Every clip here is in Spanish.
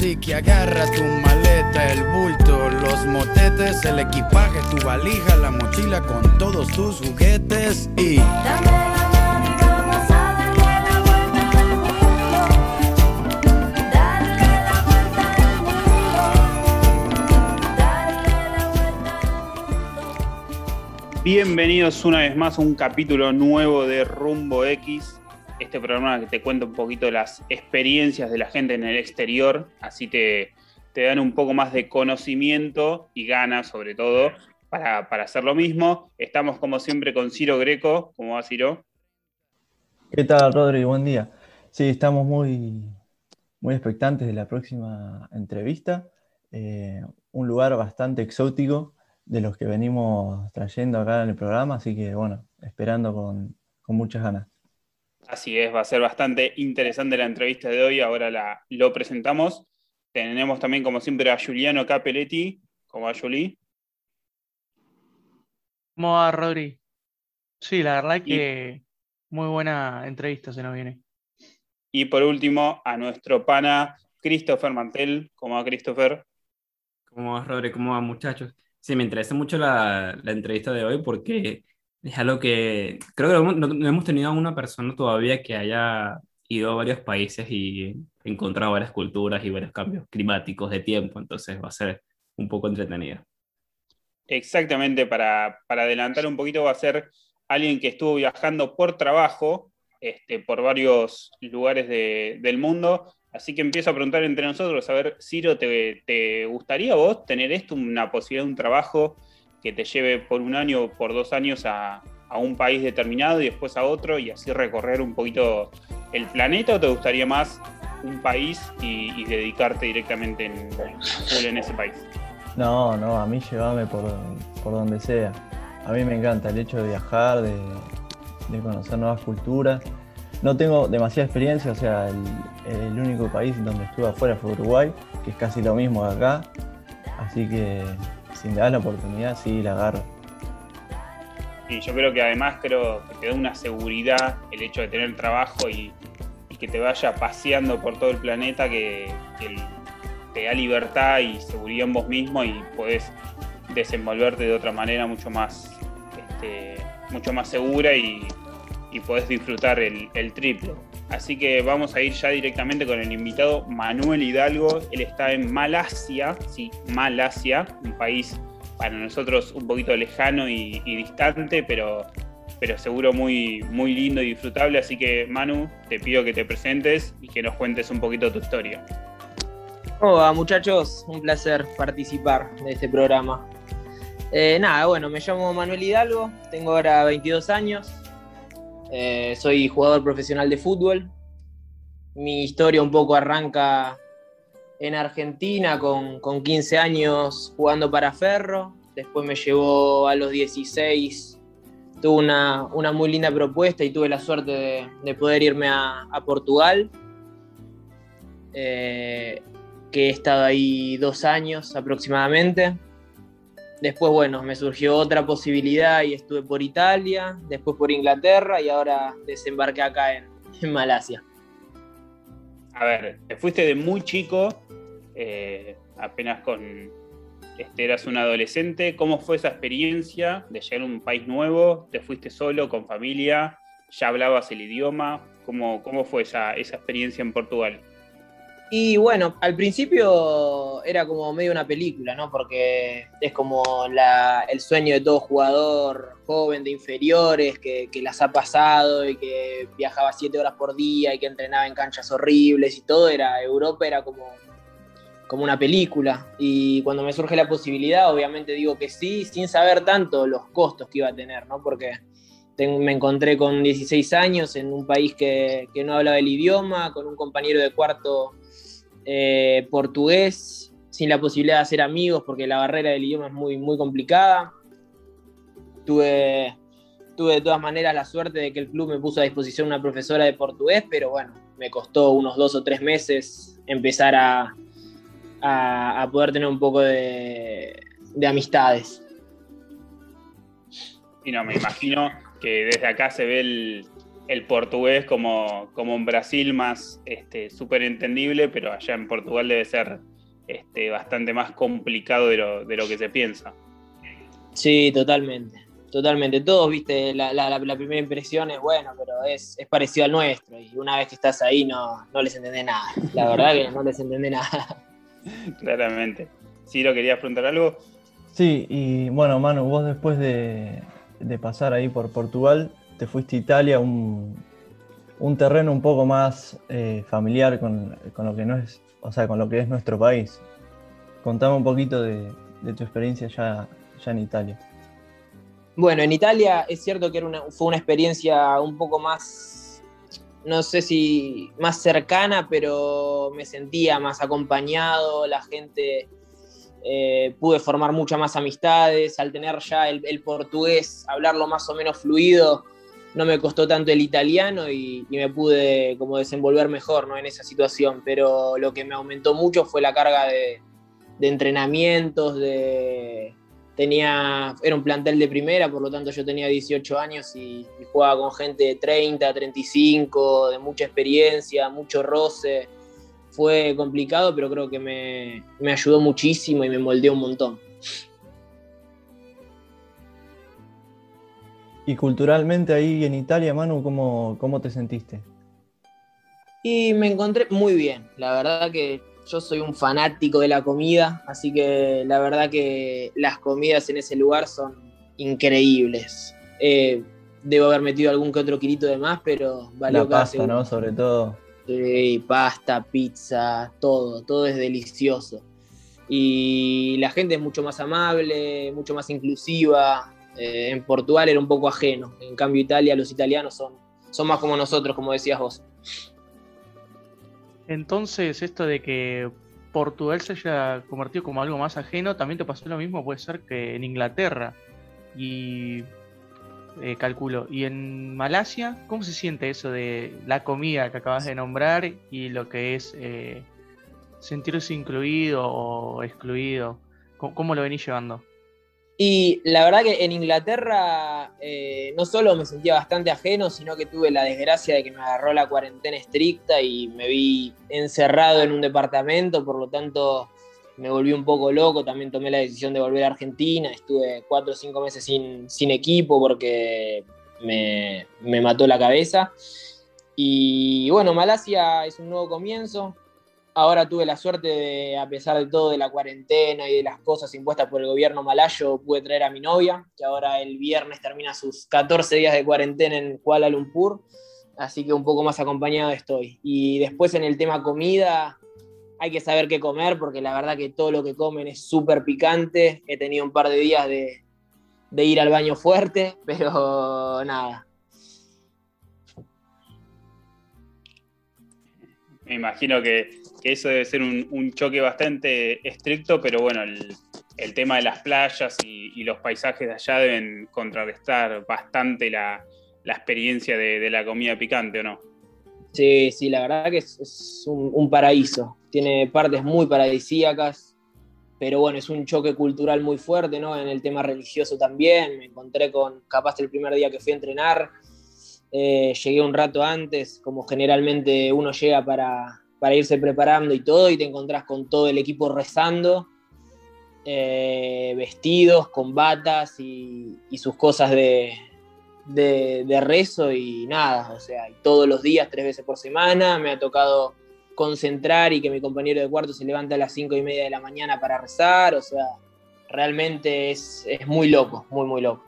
Así que agarra tu maleta, el bulto, los motetes, el equipaje, tu valija, la mochila con todos tus juguetes y... Dame la mano y vamos a darle la vuelta al mundo. Darle la vuelta al mundo. Darle la vuelta al mundo. Bienvenidos una vez más a un capítulo nuevo de Rumbo X, este programa que te cuenta un poquito las experiencias de la gente en el exterior, así te, te dan un poco más de conocimiento y ganas sobre todo para, para hacer lo mismo. Estamos como siempre con Ciro Greco, ¿cómo va Ciro? ¿Qué tal, Rodri? Buen día. Sí, estamos muy, muy expectantes de la próxima entrevista. Eh, un lugar bastante exótico de los que venimos trayendo acá en el programa, así que bueno, esperando con, con muchas ganas. Así es, va a ser bastante interesante la entrevista de hoy, ahora la, lo presentamos. Tenemos también como siempre a Giuliano Capelletti, ¿cómo va Juli? ¿Cómo va, Rodri? Sí, la verdad que muy buena entrevista se nos viene. Y por último, a nuestro pana Christopher Mantel, ¿cómo va Christopher? ¿Cómo va, Rodri? ¿Cómo va, muchachos? Sí, me interesa mucho la, la entrevista de hoy porque es algo que creo que no, no hemos tenido a una persona todavía que haya ido a varios países y encontrado varias culturas y varios cambios climáticos de tiempo, entonces va a ser un poco entretenido. Exactamente, para, para adelantar un poquito, va a ser alguien que estuvo viajando por trabajo este, por varios lugares de- del mundo. Así que empiezo a preguntar entre nosotros, a ver, Ciro, ¿te, te gustaría vos tener esto, una posibilidad de un trabajo que te lleve por un año o por dos años a, un país determinado y después a otro y así recorrer un poquito el planeta o te gustaría más un país y, dedicarte directamente en, ese país? No, no, a mí llévame por, por donde sea. A mí me encanta el hecho de viajar, de, de conocer nuevas culturas. No tengo demasiada experiencia, o sea, el, el único país donde estuve afuera fue Uruguay, que es casi lo mismo de acá. Así que si me das la oportunidad, sí, la agarro. Y yo creo que además creo que te da una seguridad el hecho de tener trabajo y, que te vaya paseando por todo el planeta que, te da libertad y seguridad en vos mismo y podés desenvolverte de otra manera mucho más, este, mucho más segura y, y podés disfrutar el, el triple. Así que vamos a ir ya directamente con el invitado Manuel Hidalgo. Él está en Malasia, sí, Malasia, un país para nosotros un poquito lejano y, distante, pero, pero seguro muy, muy lindo y disfrutable. Así que Manu, te pido que te presentes y que nos cuentes un poquito tu historia. ¿Cómo va, muchachos? Un placer participar de este programa. Eh, nada, bueno, me llamo Manuel Hidalgo, tengo ahora 22 años, eh, soy jugador profesional de fútbol. Mi historia un poco arranca en Argentina con, con 15 años jugando para Ferro, después me llevó a los 16, tuve una, una muy linda propuesta y tuve la suerte de, de poder irme a, a Portugal. Eh, que he estado ahí dos años aproximadamente. Después, bueno, me surgió otra posibilidad y estuve por Italia, después por Inglaterra y ahora desembarqué acá en, Malasia. A ver, te fuiste de muy chico, eh, apenas con. Este, eras un adolescente. ¿Cómo fue esa experiencia de llegar a un país nuevo? ¿Te fuiste solo, con familia? ¿Ya hablabas el idioma? ¿Cómo, cómo fue esa, esa experiencia en Portugal? Y bueno, al principio era como medio una película, ¿no? Porque es como la- el sueño de todo jugador joven de inferiores que, que las ha pasado y que viajaba siete horas por día y que entrenaba en canchas horribles y todo. Era Europa, era como, como una película. Y cuando me surge la posibilidad, obviamente digo que sí, sin saber tanto los costos que iba a tener, ¿no? Porque me encontré con 16 años en un país que, que no hablaba el idioma, con un compañero de cuarto eh, portugués, sin la posibilidad de hacer amigos porque la barrera del idioma es muy, muy complicada. Tuve, tuve de todas maneras la suerte de que el club me puso a disposición una profesora de portugués, pero bueno, me costó unos dos o tres meses empezar a, a, a poder tener un poco de, de amistades. Y no, me imagino que desde acá se ve el, el portugués como, como en Brasil más este, súper entendible, pero allá en Portugal debe ser este, bastante más complicado de lo, de lo que se piensa. Sí, totalmente. Totalmente. Todos, viste, la, la- la- la primera impresión es bueno, pero es, es parecido al nuestro. Y una vez que estás ahí no, no les entendés nada. La verdad que no les entendés nada. Claramente. Sí, lo querías preguntar algo. Sí, y bueno, Manu, vos después de, de pasar ahí por Portugal, te fuiste a Italia, un, un terreno un poco más eh, familiar con, con lo que no es, o sea, con lo que es nuestro país. Contame un poquito de, tu experiencia ya, ya en Italia. Bueno, en Italia es cierto que era una- fue una experiencia un poco más, no sé si más cercana, pero me sentía más acompañado, la gente, eh, pude formar muchas más amistades, al tener ya el portugués, hablarlo más o menos fluido, no me costó tanto el italiano y, me pude como desenvolver mejor ¿no? en esa situación, pero lo que me aumentó mucho fue la carga de, entrenamientos, de, tenía, era un plantel de primera, por lo tanto yo tenía 18 años y, y jugaba con gente de 30, 35, de mucha experiencia, mucho roce. Fue complicado, pero creo que me, me ayudó muchísimo y me moldeó un montón. Y culturalmente ahí en Italia, Manu, ¿cómo, cómo te sentiste? Y me encontré muy bien. La verdad que yo soy un fanático de la comida, así que la verdad que las comidas en ese lugar son increíbles. Eh, debo haber metido algún que otro kilito de más, pero valió La cada pasta, segundo. ¿no? Sobre todo. Sí, pasta, pizza, todo, todo es delicioso. Y la gente es mucho más amable, mucho más inclusiva. Eh, en Portugal era un poco ajeno. En cambio, Italia, los italianos son, son más como nosotros, como decías vos. Entonces, esto de que Portugal se haya convertido como algo más ajeno, también te pasó lo mismo, puede ser que en Inglaterra. Y eh, calculo. Y en Malasia, ¿cómo se siente eso de la comida que acabas de nombrar y lo que es eh, sentirse incluido o excluido? ¿Cómo, cómo lo venís llevando? Y la verdad que en Inglaterra eh, no solo me sentía bastante ajeno, sino que tuve la desgracia de que me agarró la cuarentena estricta y me vi encerrado en un departamento, por lo tanto me volví un poco loco, también tomé la decisión de volver a Argentina, estuve cuatro o cinco meses sin, sin equipo porque me, me mató la cabeza. Y bueno, Malasia es un nuevo comienzo, Ahora tuve la suerte de, a pesar de todo, de la cuarentena y de las cosas impuestas por el gobierno malayo, pude traer a mi novia, que ahora el viernes termina sus 14 días de cuarentena en Kuala Lumpur, así que un poco más acompañado estoy. Y después en el tema comida, hay que saber qué comer, porque la verdad que todo lo que comen es súper picante. He tenido un par de días de, de ir al baño fuerte, pero nada, Me imagino que, que eso debe ser un, choque bastante estricto, pero bueno, el, tema de las playas y, los paisajes de allá deben contrarrestar bastante la, experiencia de, la comida picante, ¿o no? Sí, sí, la verdad que es, un paraíso. Tiene partes muy paradisíacas, pero bueno, es un choque cultural muy fuerte, ¿no? En el tema religioso también. Me encontré con, capaz el primer día que fui a entrenar, eh, llegué un rato antes, como generalmente uno llega para, para irse preparando y todo, y te encontrás con todo el equipo rezando, eh, vestidos, con batas y, sus cosas de, de, de rezo y nada, o sea, todos los días, tres veces por semana, me ha tocado concentrar y que mi compañero de cuarto se levanta a las cinco y media de la mañana para rezar, o sea, realmente es, es muy loco, muy, muy loco.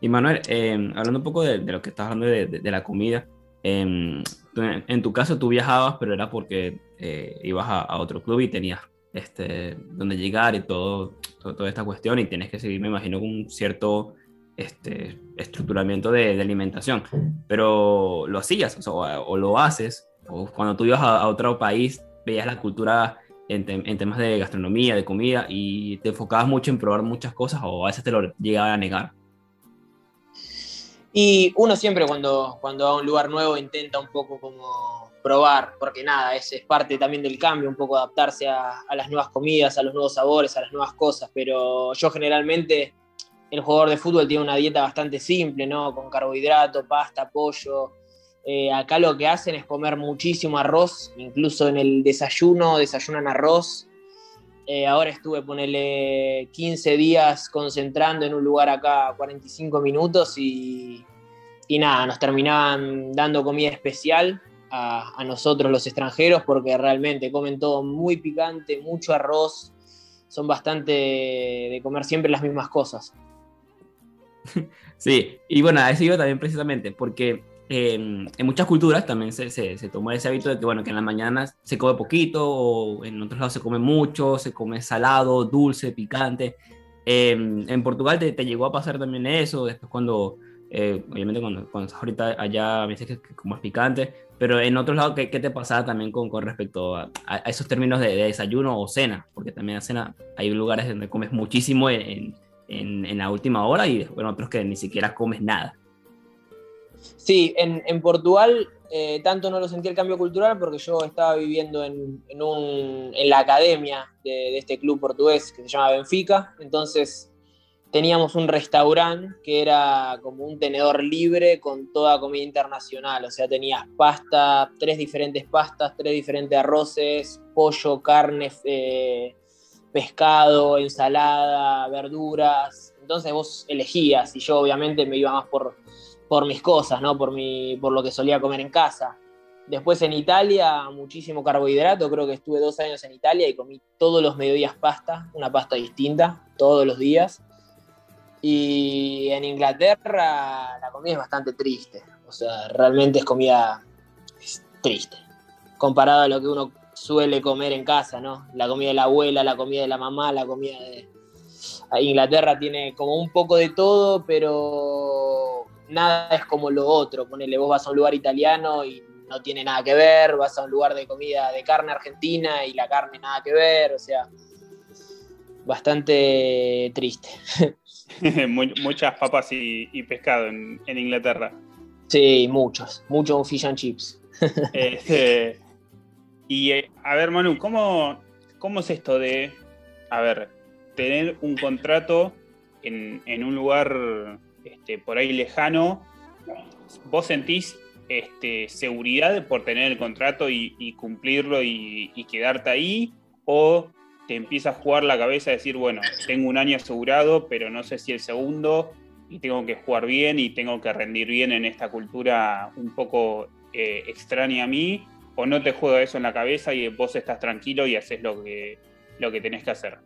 Y Manuel, eh, hablando un poco de, lo que estás hablando de la comida, em, en tu caso tú viajabas, pero era porque eh, ibas a, otro club y tenías este, donde llegar y todo, todo- toda esta cuestión y tienes que seguir, me imagino, con un cierto este, estructuramiento de, de alimentación. Pero lo hacías, o, o- lo haces, cuando tú ibas a, otro país, veías la cultura en, en temas de gastronomía, de comida, y te enfocabas mucho en probar muchas cosas, o a veces te lo llegaba a negar. Y uno siempre cuando, cuando va a un lugar nuevo intenta un poco como probar, porque nada, es, parte también del cambio, un poco adaptarse a, a las nuevas comidas, a los nuevos sabores, a las nuevas cosas, pero yo generalmente el jugador de fútbol tiene una dieta bastante simple, ¿no? Con carbohidrato, pasta, pollo. Eh, acá lo que hacen es comer muchísimo arroz, incluso en el desayuno desayunan arroz. Eh, ahora estuve, ponele 15 días concentrando en un lugar acá 45 minutos y, y nada, nos terminaban dando comida especial a, a nosotros los extranjeros porque realmente comen todo muy picante, mucho arroz, son bastante de comer siempre las mismas cosas. Sí, y bueno, a eso iba también precisamente, porque eh, en muchas culturas también se, se, se tomó ese hábito de que, bueno, que en la mañana se come poquito, o en otros lados se come mucho, se come salado, dulce, picante. Eh, en Portugal te, te, llegó a pasar también eso, después cuando, eh, obviamente cuando, cuando estás ahorita allá, me dices que, que comes picante, pero en otros lados, ¿qué, qué te pasaba también con, con respecto a, a, esos términos de, de, desayuno o cena? Porque también a cena hay lugares donde comes muchísimo en, en, en la última hora y bueno, otros que ni siquiera comes nada. Sí, en, en Portugal eh, tanto no lo sentí el cambio cultural porque yo estaba viviendo en, en, un, en la academia de, de, este club portugués que se llama Benfica, entonces teníamos un restaurante que era como un tenedor libre con toda comida internacional, o sea, tenías pasta, tres diferentes pastas, tres diferentes arroces, pollo, carne, eh, pescado, ensalada, verduras, entonces vos elegías y yo obviamente me iba más por por mis cosas, ¿no? Por, mi, por lo que solía comer en casa. Después en Italia, muchísimo carbohidrato, creo que estuve dos años en Italia y comí todos los mediodías pasta, una pasta distinta, todos los días. Y en Inglaterra la comida es bastante triste, o sea, realmente es comida es triste, comparado a lo que uno suele comer en casa, ¿no? La comida de la abuela, la comida de la mamá, la comida de... Inglaterra tiene como un poco de todo, pero nada es como lo otro. Ponele, vos vas a un lugar italiano y no tiene nada que ver, vas a un lugar de comida de carne argentina y la carne nada que ver, o sea, bastante triste. Muchas papas y, y pescado en, en, Inglaterra. Sí, muchos, muchos fish and chips. este, y eh, a ver, Manu, ¿cómo, ¿cómo es esto de, a ver, tener un contrato en, en un lugar este, por ahí lejano, vos sentís este, seguridad por tener el contrato y, cumplirlo y, y, quedarte ahí, o te empieza a jugar la cabeza a decir, bueno, tengo un año asegurado, pero no sé si el segundo, y tengo que jugar bien y tengo que rendir bien en esta cultura un poco eh, extraña a mí, o no te juega eso en la cabeza y vos estás tranquilo y haces lo que, lo que tenés que hacer.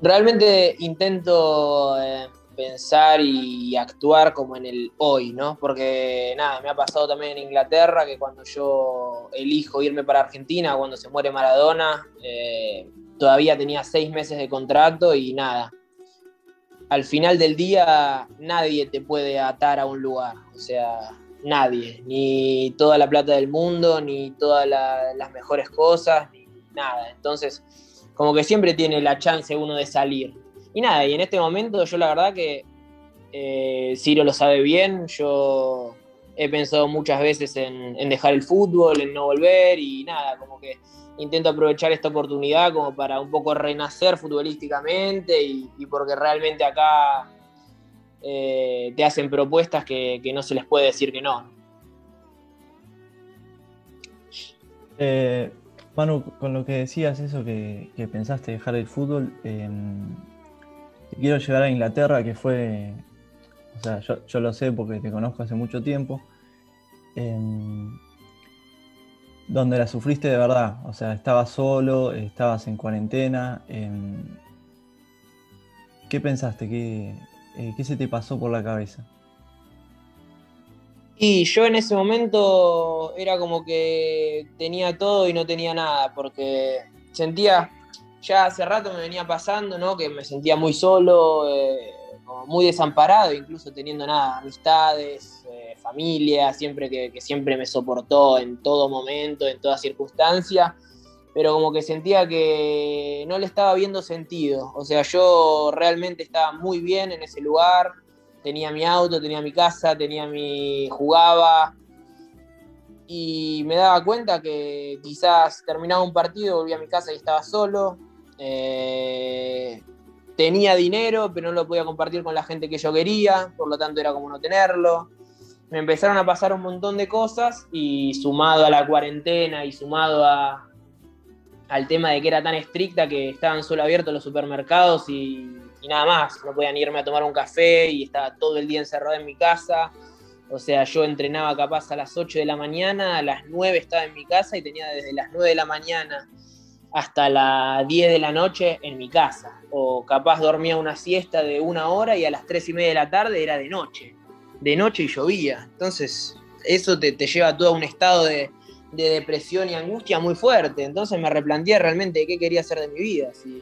Realmente intento... Eh pensar y actuar como en el hoy, ¿no? Porque nada, me ha pasado también en Inglaterra que cuando yo elijo irme para Argentina, cuando se muere Maradona, eh, todavía tenía seis meses de contrato y nada. Al final del día nadie te puede atar a un lugar, o sea, nadie, ni toda la plata del mundo, ni todas la, las mejores cosas, ni nada. Entonces, como que siempre tiene la chance uno de salir, y nada, y en este momento yo la verdad que eh, Ciro lo sabe bien, yo he pensado muchas veces en, dejar el fútbol, en no volver y nada, como que intento aprovechar esta oportunidad como para un poco renacer futbolísticamente y, porque realmente acá eh, te hacen propuestas que, no se les puede decir que no. Eh, Manu, con lo que decías, eso que, pensaste dejar el fútbol, eh, quiero llegar a Inglaterra, que fue, o sea, yo, lo sé porque te conozco hace mucho tiempo, eh, donde la sufriste de verdad, o sea, estabas solo, estabas en cuarentena. Eh, ¿Qué pensaste? ¿Qué, eh, ¿Qué se te pasó por la cabeza? Y yo en ese momento era como que tenía todo y no tenía nada, porque sentía ya hace rato me venía pasando, ¿no? Que me sentía muy solo, eh, muy desamparado, incluso teniendo nada, amistades, eh, familia, siempre que, que, siempre me soportó en todo momento, en toda circunstancia, pero como que sentía que no le estaba viendo sentido. O sea, yo realmente estaba muy bien en ese lugar, tenía mi auto, tenía mi casa, tenía mi. jugaba. Y me daba cuenta que quizás terminaba un partido, volvía a mi casa y estaba solo, eh, tenía dinero, pero no lo podía compartir con la gente que yo quería, por lo tanto era como no tenerlo. Me empezaron a pasar un montón de cosas y sumado a la cuarentena y sumado a, al tema de que era tan estricta que estaban solo abiertos los supermercados y, y nada más, no podían irme a tomar un café y estaba todo el día encerrado en mi casa. O sea, yo entrenaba capaz a las 8 de la mañana, a las 9 estaba en mi casa y tenía desde las 9 de la mañana hasta las 10 de la noche en mi casa. O capaz dormía una siesta de una hora y a las 3 y media de la tarde era de noche. De noche y llovía. Entonces, eso te, te lleva a un estado de, de depresión y angustia muy fuerte. Entonces me replanteé realmente qué quería hacer de mi vida. Si,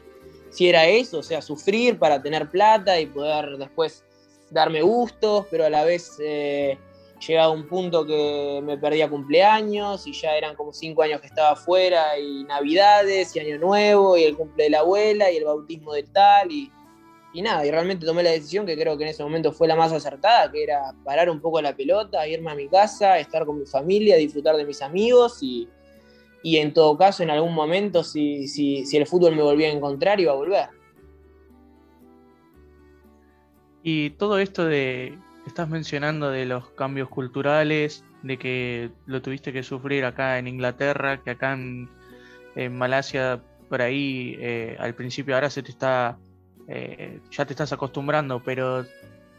si era eso, o sea, sufrir para tener plata y poder después darme gustos, pero a la vez eh, llegaba un punto que me perdía cumpleaños y ya eran como cinco años que estaba afuera y navidades y año nuevo y el cumple de la abuela y el bautismo del tal y, y nada, y realmente tomé la decisión que creo que en ese momento fue la más acertada, que era parar un poco la pelota, irme a mi casa, estar con mi familia, disfrutar de mis amigos y, y en todo caso en algún momento si, si, si el fútbol me volvía a encontrar iba a volver. Y todo esto de estás mencionando de los cambios culturales, de que lo tuviste que sufrir acá en Inglaterra, que acá en, Malasia por ahí eh, al principio ahora se te está eh, ya te estás acostumbrando, pero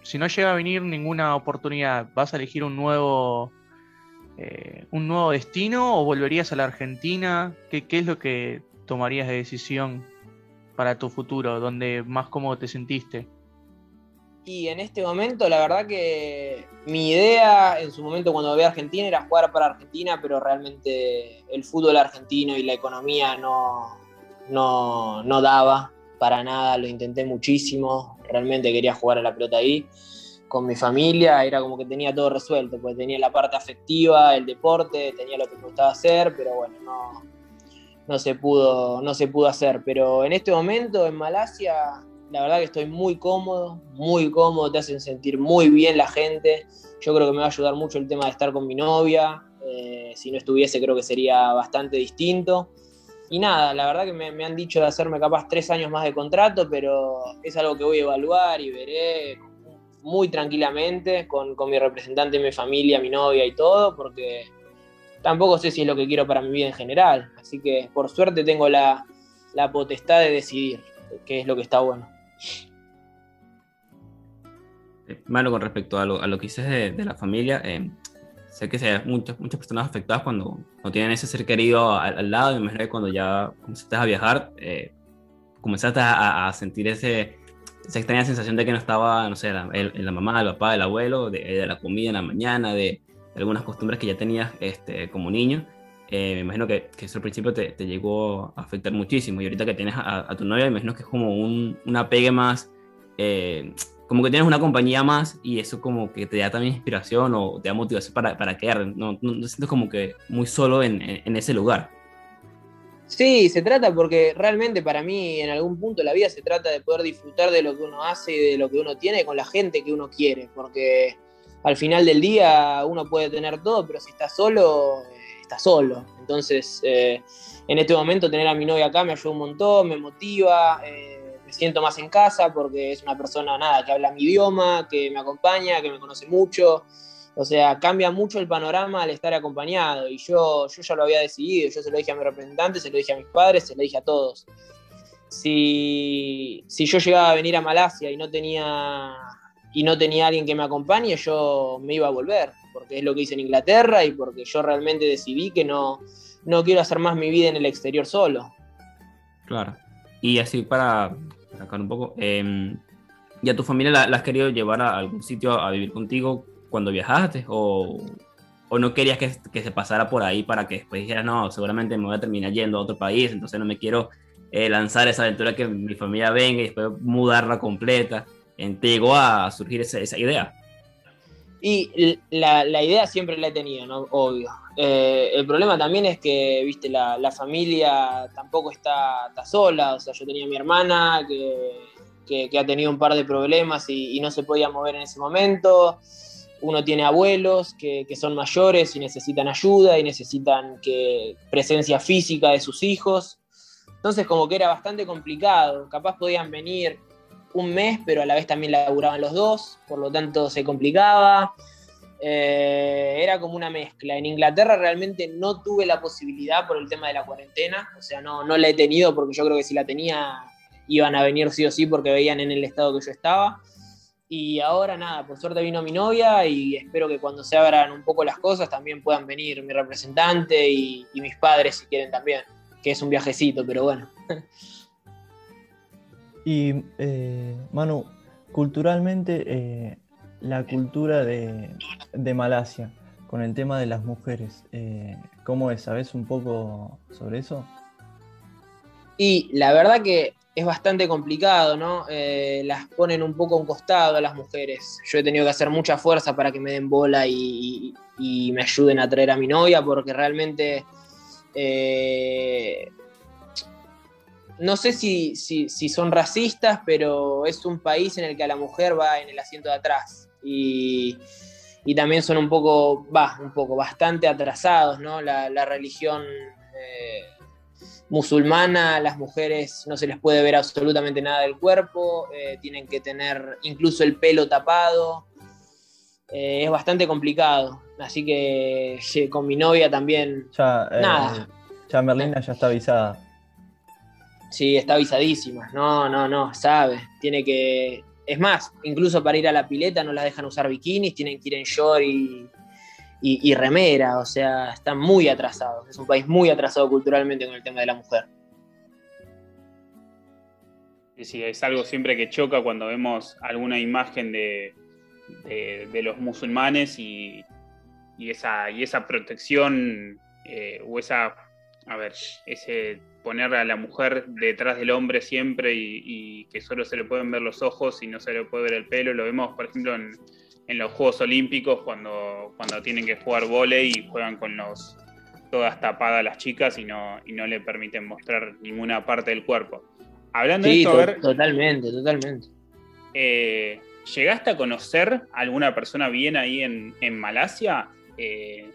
si no llega a venir ninguna oportunidad, ¿vas a elegir un nuevo eh, un nuevo destino o volverías a la Argentina? ¿Qué, qué es lo que tomarías de decisión para tu futuro, donde más cómodo te sentiste? Y en este momento, la verdad que mi idea en su momento cuando volví a Argentina era jugar para Argentina, pero realmente el fútbol argentino y la economía no, no, no daba para nada, lo intenté muchísimo, realmente quería jugar a la pelota ahí. Con mi familia era como que tenía todo resuelto, porque tenía la parte afectiva, el deporte, tenía lo que me gustaba hacer, pero bueno, no, no, se, pudo, no se pudo hacer. Pero en este momento en Malasia la verdad que estoy muy cómodo, muy cómodo, te hacen sentir muy bien la gente. Yo creo que me va a ayudar mucho el tema de estar con mi novia. Eh, si no estuviese, creo que sería bastante distinto. Y nada, la verdad que me, me, han dicho de hacerme capaz tres años más de contrato, pero es algo que voy a evaluar y veré muy tranquilamente con, con mi representante, mi familia, mi novia y todo, porque tampoco sé si es lo que quiero para mi vida en general. Así que por suerte tengo la, la potestad de decidir, que es lo que está bueno. Mano, con respecto a lo, a lo que dices de, la familia, eh, sé que hay muchas, muchas personas afectadas cuando no tienen ese ser querido al, al lado. Me imagino que cuando ya comenzaste a viajar, eh, comenzaste a, sentir ese, esa extraña sensación de que no estaba, no sé, la, la mamá, el papá, el abuelo, de, de, la comida en la mañana, de, de algunas costumbres que ya tenías este, como niño. Eh, me imagino que, que, eso al principio te, llegó a afectar muchísimo. Y ahorita que tienes a, tu novia, me imagino que es como un, un apegue más. Eh, como que tienes una compañía más y eso como que te da también inspiración o te da motivación para, para quedar. No, no, sientes como que muy solo en, en, en, ese lugar. Sí, se trata porque realmente para mí en algún punto de la vida se trata de poder disfrutar de lo que uno hace y de lo que uno tiene con la gente que uno quiere. Porque al final del día uno puede tener todo, pero si está solo, está solo. Entonces, eh, en este momento tener a mi novia acá me ayuda un montón, me motiva. Eh, siento más en casa porque es una persona nada que habla mi idioma, que me acompaña, que me conoce mucho. O sea, cambia mucho el panorama al estar acompañado. Y yo, yo ya lo había decidido. Yo se lo dije a mi representante, se lo dije a mis padres, se lo dije a todos. Si, si yo llegaba a venir a Malasia y no tenía y no tenía alguien que me acompañe, yo me iba a volver, porque es lo que hice en Inglaterra y porque yo realmente decidí que no, no quiero hacer más mi vida en el exterior solo. Claro. Y así para sacar un poco, eh, ¿y a tu familia la, has querido llevar a algún sitio a vivir contigo cuando viajaste? ¿O, o no querías que, que, se pasara por ahí para que después dijeras, no, seguramente me voy a terminar yendo a otro país, entonces no me quiero eh, lanzar esa aventura que mi familia venga y después mudarla completa? ¿Te llegó a surgir esa, idea? Y la, idea siempre la he tenido, ¿no? Obvio. Eh, el problema también es que, viste, la, familia tampoco está, sola. O sea, yo tenía mi hermana que, que, que ha tenido un par de problemas y, y, no se podía mover en ese momento. Uno tiene abuelos que, que, son mayores y necesitan ayuda y necesitan que, presencia física de sus hijos. Entonces, como que era bastante complicado. Capaz podían venir un mes, pero a la vez también laburaban los dos, por lo tanto se complicaba. Eh, era como una mezcla. En Inglaterra realmente no tuve la posibilidad por el tema de la cuarentena, o sea, no, no la he tenido porque yo creo que si la tenía iban a venir sí o sí porque veían en el estado que yo estaba. Y ahora nada, por suerte vino mi novia y espero que cuando se abran un poco las cosas también puedan venir mi representante y mis padres si quieren también, que es un viajecito, pero bueno. Y eh, Manu, culturalmente, eh, la cultura de, de Malasia, con el tema de las mujeres, eh, ¿cómo es? ¿Sabes un poco sobre eso? Y la verdad que es bastante complicado, ¿no? Eh, las ponen un poco a un costado a las mujeres. Yo he tenido que hacer mucha fuerza para que me den bola y, y me ayuden a traer a mi novia, porque realmente no sé si, si- si son racistas, pero es un país en el que a la mujer va en el asiento de atrás. Y, y también son un poco, va, un poco, bastante atrasados, ¿no? La, la religión eh, musulmana, las mujeres no se les puede ver absolutamente nada del cuerpo, eh, tienen que tener incluso el pelo tapado. Eh, es bastante complicado. Así que con mi novia también Ya, Nada. ya Merlina ya está avisada. Sí, está avisadísima. No, no, no, sabe. Tiene que. Es más, incluso para ir a la pileta no las dejan usar bikinis, tienen que ir en short y, y- remera. O sea, están muy atrasados. Es un país muy atrasado culturalmente con el tema de la mujer. Sí, es algo siempre que choca cuando vemos alguna imagen de, de- de los musulmanes y, y esa, y esa protección eh, o esa, a ver, ese poner a la mujer detrás del hombre siempre y, y que solo se le pueden ver los ojos y no se le puede ver el pelo. Lo vemos, por ejemplo, en, en los Juegos Olímpicos cuando, cuando tienen que jugar vóley y juegan con los todas tapadas las chicas y no, y no le permiten mostrar ninguna parte del cuerpo. Hablando de esto, a ver, totalmente, totalmente. eh, ¿llegaste a conocer a alguna persona bien ahí en, en Malasia? Eh,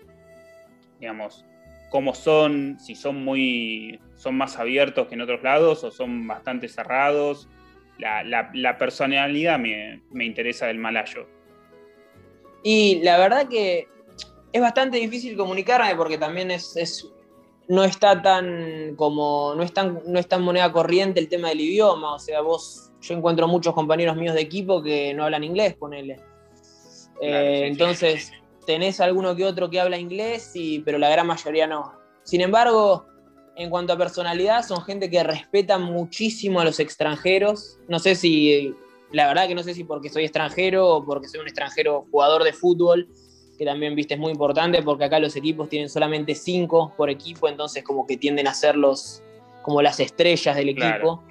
digamos, ¿cómo son? Si son muy, son más abiertos que en otros lados o son bastante cerrados. La, la- la personalidad me, me interesa del malayo. Y la verdad que es bastante difícil comunicarme porque también es, es- no está tan como no es tan, no es tan moneda corriente el tema del idioma. O sea, vos, yo encuentro muchos compañeros míos de equipo que no hablan inglés, ponele. Eh, Claro, sí. entonces, tenés alguno que otro que habla inglés, y, pero la gran mayoría no. Sin embargo, en cuanto a personalidad, son gente que respeta muchísimo a los extranjeros. No sé si, la verdad que no sé si porque soy extranjero o porque soy un extranjero jugador de fútbol, que también, viste, es muy importante porque acá los equipos tienen solamente cinco por equipo, entonces como que tienden a ser los, como las estrellas del equipo. Claro.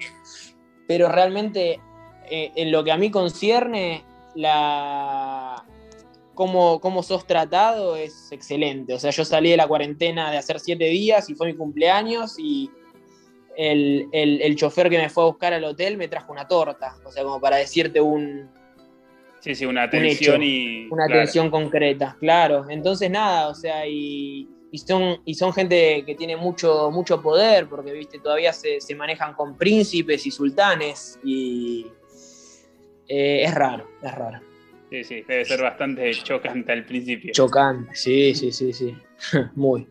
Pero realmente, eh, en lo que a mí concierne, la... Cómo, cómo sos tratado es excelente. O sea, yo salí de la cuarentena de hacer siete días y fue mi cumpleaños y el, el- el chofer que me fue a buscar al hotel me trajo una torta. O sea, como para decirte un, Sí, sí, una atención y. una claro. atención concreta, claro. Entonces, nada, o sea, y, y son, y son gente que tiene mucho, mucho poder, porque, viste, todavía se, se manejan con príncipes y sultanes, y eh, es raro, es raro. Sí, sí, debe ser bastante chocante al principio. Chocante, sí, sí, sí, sí. Muy.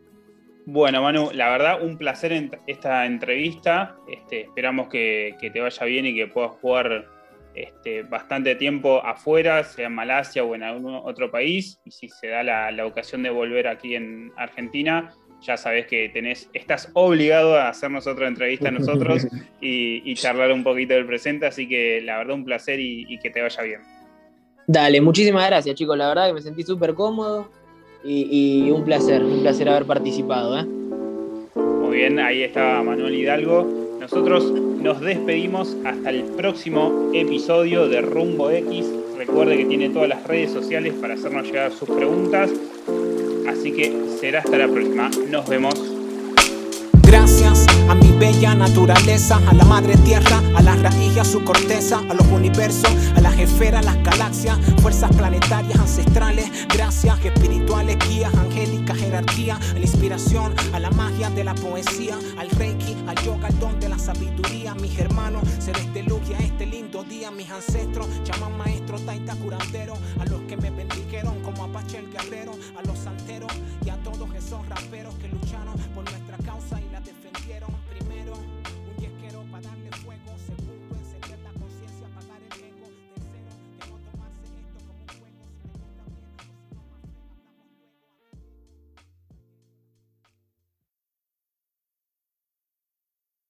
Bueno, Manu, la verdad, un placer en esta entrevista. Este, esperamos que, que te vaya bien y que puedas jugar este, bastante tiempo afuera, sea en Malasia o en algún otro país. Y si se da la, la ocasión de volver aquí en Argentina, ya sabes que tenés, estás obligado a hacernos otra entrevista a nosotros y, y charlar un poquito del presente. Así que la verdad, un placer y, y que te vaya bien. Dale, muchísimas gracias, chicos. La verdad que me sentí súper cómodo y, y un placer, un placer haber participado, ¿eh? Muy bien, ahí estaba Manuel Hidalgo. Nosotros nos despedimos hasta el próximo episodio de Rumbo X. Recuerde que tiene todas las redes sociales para hacernos llegar sus preguntas. Así que será hasta la próxima. Nos vemos. Gracias a mi bella naturaleza, a la madre tierra, a las raíces, a su corteza, a los universos, a las esferas, las galaxias, fuerzas planetarias ancestrales, gracias espirituales, guías, angélicas, jerarquía, a la inspiración, a la magia de la poesía, al reiki, al yoga, al don de la sabiduría, mis hermanos, se este luz y a este lindo día, mis ancestros, llaman maestro, taita, curandero, a los que me bendijeron como Apache el guerrero, a los santeros y a todos esos raperos que